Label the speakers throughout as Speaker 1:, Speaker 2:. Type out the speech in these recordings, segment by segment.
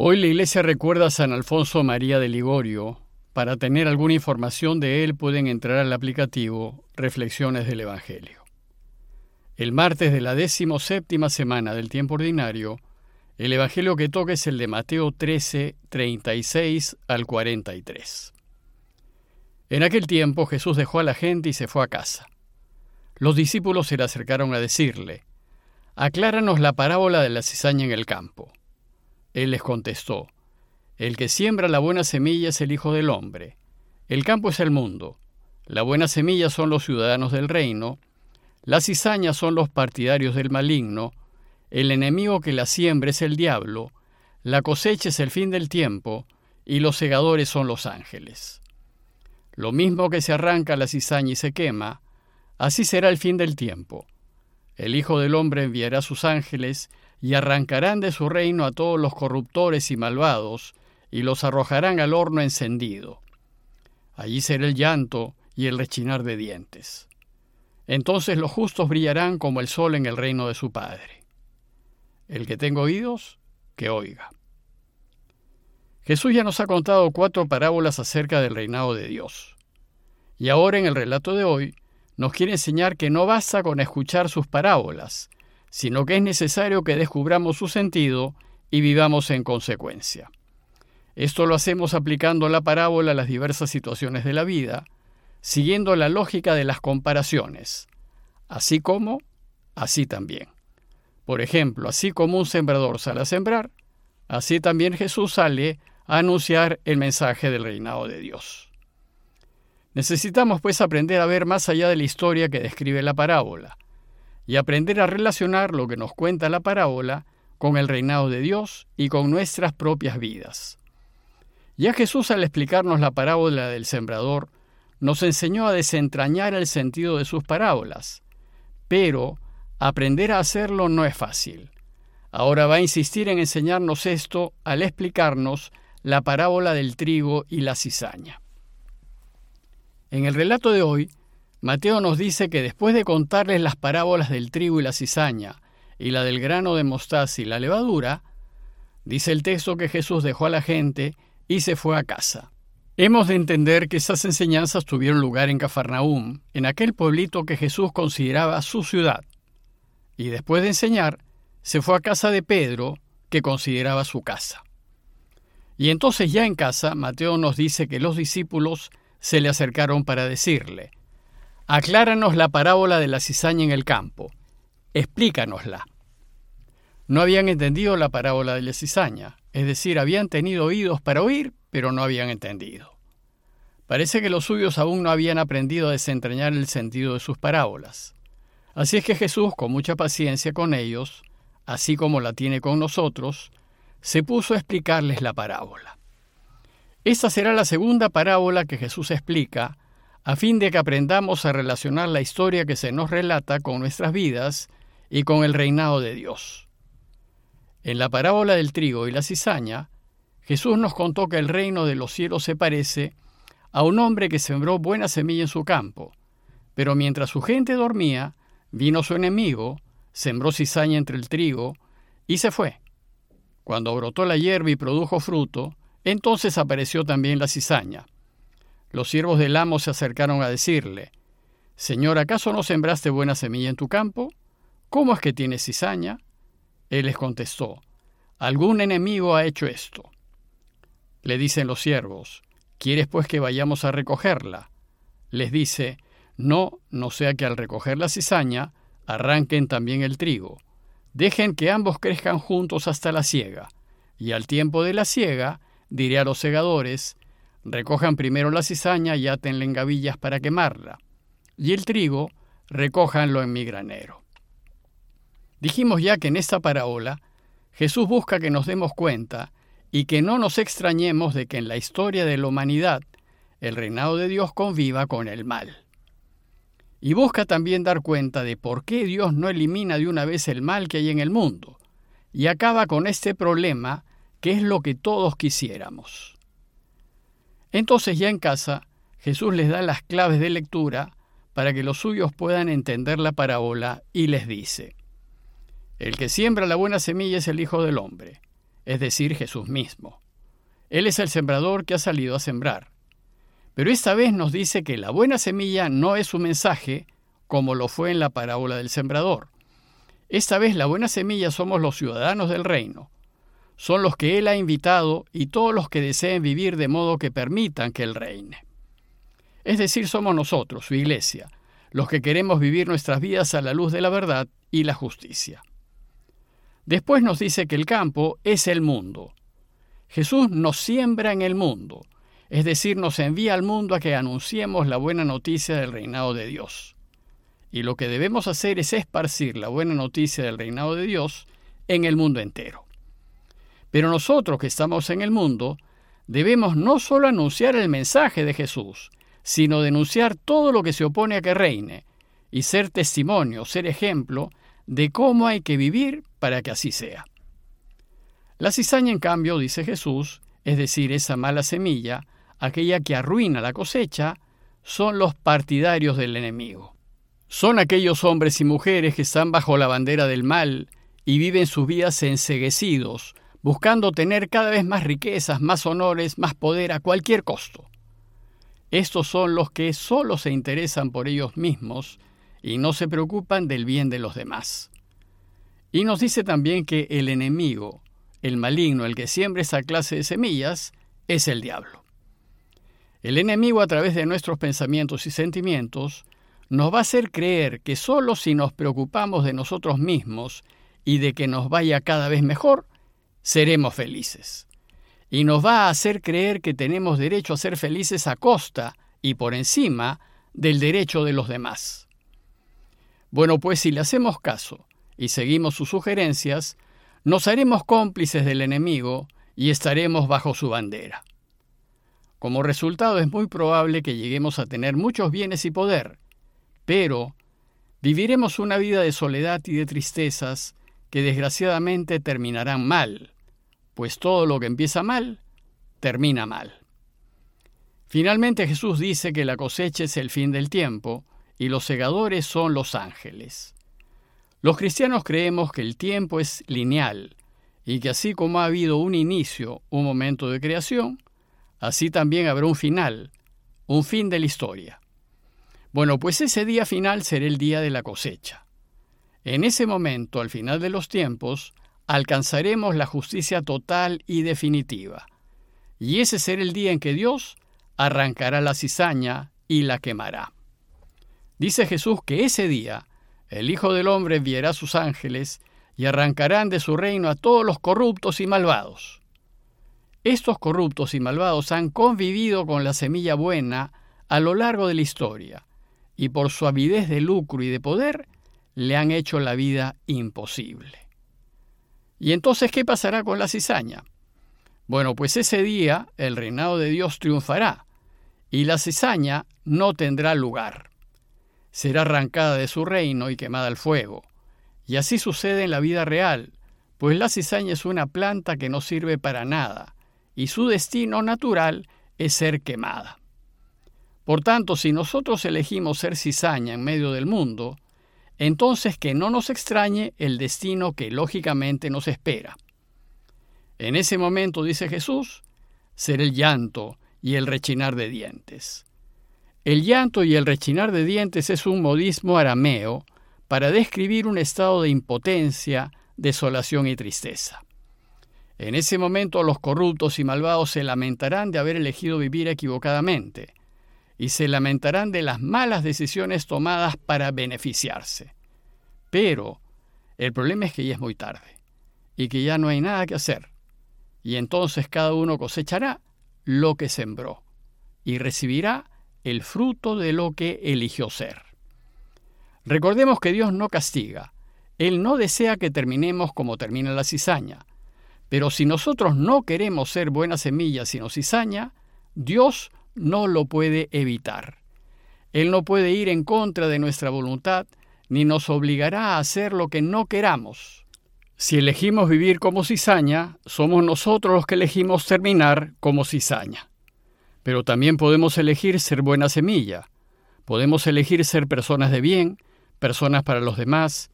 Speaker 1: Hoy la iglesia recuerda a San Alfonso María de Ligorio. Para tener alguna información de él pueden entrar al aplicativo Reflexiones del Evangelio. El martes de la décimo séptima semana del tiempo ordinario, el Evangelio que toca es el de Mateo 13, 36 al 43. En aquel tiempo Jesús dejó a la gente y se fue a casa. Los discípulos se le acercaron a decirle, Acláranos la parábola de la cizaña en el campo. Él les contestó, El que siembra la buena semilla es el Hijo del Hombre. El campo es el mundo. La buena semilla son los ciudadanos del reino. Las cizañas son los partidarios del maligno. El enemigo que la siembra es el diablo. La cosecha es el fin del tiempo. Y los segadores son los ángeles. Lo mismo que se arranca la cizaña y se quema, así será el fin del tiempo. El Hijo del Hombre enviará sus ángeles y arrancarán de su reino a todos los corruptores y malvados, y los arrojarán al horno encendido. Allí será el llanto y el rechinar de dientes. Entonces los justos brillarán como el sol en el reino de su Padre. El que tenga oídos, que oiga. Jesús ya nos ha contado cuatro parábolas acerca del reinado de Dios. Y ahora en el relato de hoy nos quiere enseñar que no basta con escuchar sus parábolas, sino que es necesario que descubramos su sentido y vivamos en consecuencia. Esto lo hacemos aplicando la parábola a las diversas situaciones de la vida, siguiendo la lógica de las comparaciones. Así como, así también. Por ejemplo, así como un sembrador sale a sembrar, así también Jesús sale a anunciar el mensaje del reinado de Dios. Necesitamos pues aprender a ver más allá de la historia que describe la parábola, y aprender a relacionar lo que nos cuenta la parábola con el reinado de Dios y con nuestras propias vidas. Ya Jesús al explicarnos la parábola del sembrador, nos enseñó a desentrañar el sentido de sus parábolas, pero aprender a hacerlo no es fácil. Ahora va a insistir en enseñarnos esto al explicarnos la parábola del trigo y la cizaña. En el relato de hoy, Mateo nos dice que después de contarles las parábolas del trigo y la cizaña, y la del grano de mostaza y la levadura, dice el texto que Jesús dejó a la gente y se fue a casa. Hemos de entender que esas enseñanzas tuvieron lugar en Cafarnaúm, en aquel pueblito que Jesús consideraba su ciudad. Y después de enseñar, se fue a casa de Pedro, que consideraba su casa. Y entonces ya en casa, Mateo nos dice que los discípulos se le acercaron para decirle, Acláranos la parábola de la cizaña en el campo. Explícanosla. No habían entendido la parábola de la cizaña, es decir, habían tenido oídos para oír, pero no habían entendido. Parece que los suyos aún no habían aprendido a desentrañar el sentido de sus parábolas. Así es que Jesús, con mucha paciencia con ellos, así como la tiene con nosotros, se puso a explicarles la parábola. Esta será la segunda parábola que Jesús explica a fin de que aprendamos a relacionar la historia que se nos relata con nuestras vidas y con el reinado de Dios. En la parábola del trigo y la cizaña, Jesús nos contó que el reino de los cielos se parece a un hombre que sembró buena semilla en su campo, pero mientras su gente dormía, vino su enemigo, sembró cizaña entre el trigo y se fue. Cuando brotó la hierba y produjo fruto, entonces apareció también la cizaña. Los siervos del amo se acercaron a decirle, Señor, ¿acaso no sembraste buena semilla en tu campo? ¿Cómo es que tienes cizaña? Él les contestó, Algún enemigo ha hecho esto. Le dicen los siervos, ¿quieres pues que vayamos a recogerla? Les dice, No, no sea que al recoger la cizaña arranquen también el trigo. Dejen que ambos crezcan juntos hasta la siega, y al tiempo de la siega diré a los segadores, recojan primero la cizaña y átenla en gavillas para quemarla, y el trigo recójanlo en mi granero. Dijimos ya que en esta parábola Jesús busca que nos demos cuenta y que no nos extrañemos de que en la historia de la humanidad el reinado de Dios conviva con el mal. Y busca también dar cuenta de por qué Dios no elimina de una vez el mal que hay en el mundo y acaba con este problema que es lo que todos quisiéramos. Entonces ya en casa, Jesús les da las claves de lectura para que los suyos puedan entender la parábola y les dice, El que siembra la buena semilla es el Hijo del Hombre. es decir, Jesús mismo. Él es el sembrador que ha salido a sembrar. Pero esta vez nos dice que la buena semilla no es su mensaje, como lo fue en la parábola del sembrador. Esta vez la buena semilla somos los ciudadanos del reino. Son los que Él ha invitado y todos los que deseen vivir de modo que permitan que Él reine. Es decir, somos nosotros, su iglesia, los que queremos vivir nuestras vidas a la luz de la verdad y la justicia. Después nos dice que el campo es el mundo. Jesús nos siembra en el mundo, es decir, nos envía al mundo a que anunciemos la buena noticia del reinado de Dios. Y lo que debemos hacer es esparcir la buena noticia del reinado de Dios en el mundo entero. Pero nosotros que estamos en el mundo, debemos no solo anunciar el mensaje de Jesús, sino denunciar todo lo que se opone a que reine, y ser testimonio, ser ejemplo de cómo hay que vivir para que así sea. La cizaña, en cambio, dice Jesús, es decir, esa mala semilla, aquella que arruina la cosecha, son los partidarios del enemigo. Son aquellos hombres y mujeres que están bajo la bandera del mal y viven sus vidas enseguecidos, buscando tener cada vez más riquezas, más honores, más poder a cualquier costo. Estos son los que solo se interesan por ellos mismos y no se preocupan del bien de los demás. Y nos dice también que el enemigo, el maligno, el que siembra esa clase de semillas, es el diablo. El enemigo a través de nuestros pensamientos y sentimientos nos va a hacer creer que solo si nos preocupamos de nosotros mismos y de que nos vaya cada vez mejor, seremos felices. Y nos va a hacer creer que tenemos derecho a ser felices a costa y por encima del derecho de los demás. Bueno, pues si le hacemos caso y seguimos sus sugerencias, nos haremos cómplices del enemigo y estaremos bajo su bandera. Como resultado es muy probable que lleguemos a tener muchos bienes y poder, pero viviremos una vida de soledad y de tristezas que desgraciadamente terminarán mal, pues todo lo que empieza mal, termina mal. Finalmente Jesús dice que la cosecha es el fin del tiempo, y los segadores son los ángeles. Los cristianos creemos que el tiempo es lineal y que así como ha habido un inicio, un momento de creación, así también habrá un final, un fin de la historia. Bueno, pues ese día final será el día de la cosecha. En ese momento, al final de los tiempos, alcanzaremos la justicia total y definitiva. Y ese será el día en que Dios arrancará la cizaña y la quemará. Dice Jesús que ese día el Hijo del Hombre enviará sus ángeles y arrancarán de su reino a todos los corruptos y malvados. Estos corruptos y malvados han convivido con la semilla buena a lo largo de la historia, y por su avidez de lucro y de poder le han hecho la vida imposible. ¿Y entonces qué pasará con la cizaña? Bueno, pues ese día el reinado de Dios triunfará, y la cizaña no tendrá lugar será arrancada de su reino y quemada al fuego. Y así sucede en la vida real, pues la cizaña es una planta que no sirve para nada, y su destino natural es ser quemada. Por tanto, si nosotros elegimos ser cizaña en medio del mundo, entonces que no nos extrañe el destino que lógicamente nos espera. En ese momento, dice Jesús, será el llanto y el rechinar de dientes. El llanto y el rechinar de dientes es un modismo arameo para describir un estado de impotencia, desolación y tristeza. En ese momento los corruptos y malvados se lamentarán de haber elegido vivir equivocadamente y se lamentarán de las malas decisiones tomadas para beneficiarse. Pero el problema es que ya es muy tarde y que ya no hay nada que hacer. Y entonces cada uno cosechará lo que sembró y recibirá el fruto de lo que eligió ser. Recordemos que Dios no castiga. Él no desea que terminemos como termina la cizaña. Pero si nosotros no queremos ser buenas semillas sino cizaña, Dios no lo puede evitar. Él no puede ir en contra de nuestra voluntad ni nos obligará a hacer lo que no queramos. Si elegimos vivir como cizaña, somos nosotros los que elegimos terminar como cizaña. Pero también podemos elegir ser buena semilla. Podemos elegir ser personas de bien, personas para los demás.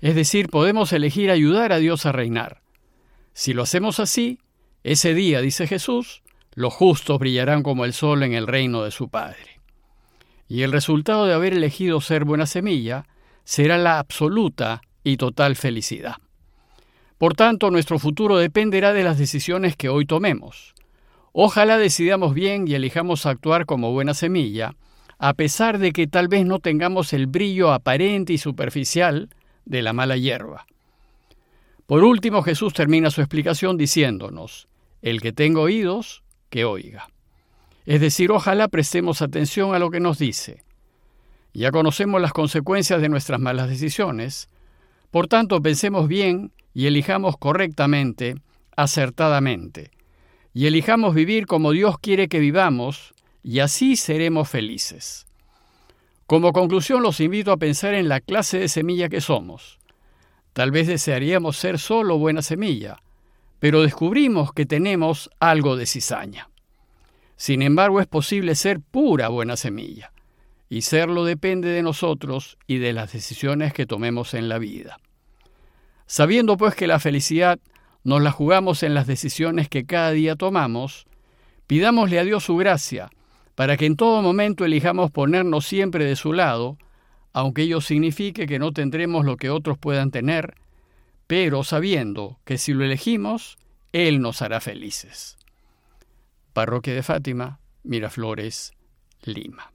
Speaker 1: Es decir, podemos elegir ayudar a Dios a reinar. Si lo hacemos así, ese día, dice Jesús, los justos brillarán como el sol en el reino de su Padre. Y el resultado de haber elegido ser buena semilla será la absoluta y total felicidad. Por tanto, nuestro futuro dependerá de las decisiones que hoy tomemos. Ojalá decidamos bien y elijamos actuar como buena semilla, a pesar de que tal vez no tengamos el brillo aparente y superficial de la mala hierba. Por último, Jesús termina su explicación diciéndonos, el que tenga oídos, que oiga. Es decir, ojalá prestemos atención a lo que nos dice. Ya conocemos las consecuencias de nuestras malas decisiones, por tanto pensemos bien y elijamos correctamente, acertadamente, y elijamos vivir como Dios quiere que vivamos, y así seremos felices. Como conclusión los invito a pensar en la clase de semilla que somos. Tal vez desearíamos ser solo buena semilla, pero descubrimos que tenemos algo de cizaña. Sin embargo, es posible ser pura buena semilla, y serlo depende de nosotros y de las decisiones que tomemos en la vida. Sabiendo pues que la felicidad nos la jugamos en las decisiones que cada día tomamos, pidámosle a Dios su gracia para que en todo momento elijamos ponernos siempre de su lado aunque ello signifique que no tendremos lo que otros puedan tener, pero sabiendo que si lo elegimos, Él nos hará felices. Parroquia de Fátima, Miraflores, Lima.